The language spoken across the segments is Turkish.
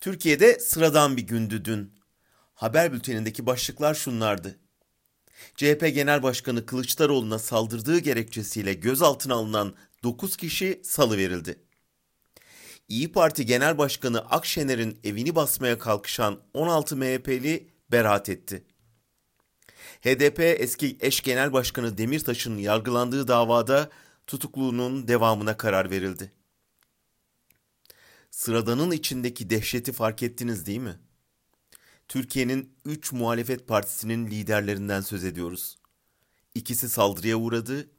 Türkiye'de sıradan bir gündü dün. Haber bültenindeki başlıklar şunlardı. CHP Genel Başkanı Kılıçdaroğlu'na saldırdığı gerekçesiyle gözaltına alınan 9 kişi salı verildi. İyi Parti Genel Başkanı Akşener'in evini basmaya kalkışan 16 MHP'li beraat etti. HDP eski eş genel başkanı Demirtaş'ın yargılandığı davada tutukluğunun devamına karar verildi. Sıradanın içindeki dehşeti fark ettiniz değil mi? Türkiye'nin üç muhalefet partisinin liderlerinden söz ediyoruz. İkisi saldırıya uğradı,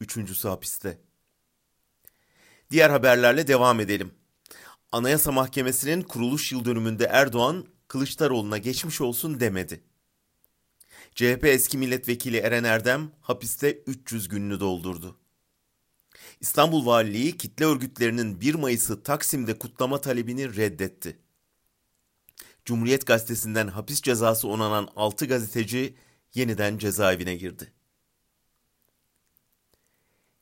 üçüncüsü hapiste. Diğer haberlerle devam edelim. Anayasa Mahkemesi'nin kuruluş yıl dönümünde Erdoğan, Kılıçdaroğlu'na geçmiş olsun demedi. CHP eski milletvekili Eren Erdem hapiste 300 gününü doldurdu. İstanbul Valiliği kitle örgütlerinin 1 Mayıs'ı Taksim'de kutlama talebini reddetti. Cumhuriyet Gazetesi'nden hapis cezası onanan 6 gazeteci yeniden cezaevine girdi.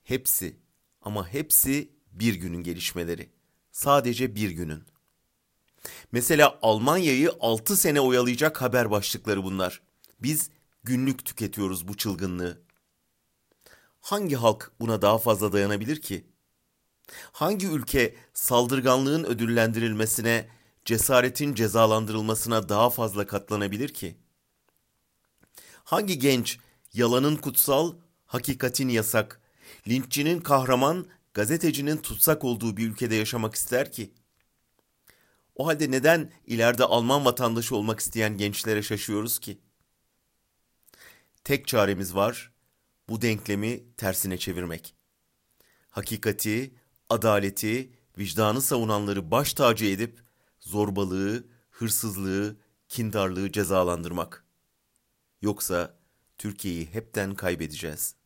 Hepsi ama hepsi bir günün gelişmeleri. Sadece bir günün. Mesela Almanya'yı 6 sene oyalayacak haber başlıkları bunlar. Biz günlük tüketiyoruz bu çılgınlığı. Hangi halk buna daha fazla dayanabilir ki? Hangi ülke saldırganlığın ödüllendirilmesine, cesaretin cezalandırılmasına daha fazla katlanabilir ki? Hangi genç yalanın kutsal, hakikatin yasak, linççinin kahraman, gazetecinin tutsak olduğu bir ülkede yaşamak ister ki? O halde neden ileride Alman vatandaşı olmak isteyen gençlere şaşıyoruz ki? Tek çaremiz var, bu denklemi tersine çevirmek. Hakikati, adaleti, vicdanı savunanları baş tacı edip zorbalığı, hırsızlığı, kindarlığı cezalandırmak. Yoksa Türkiye'yi hepten kaybedeceğiz.''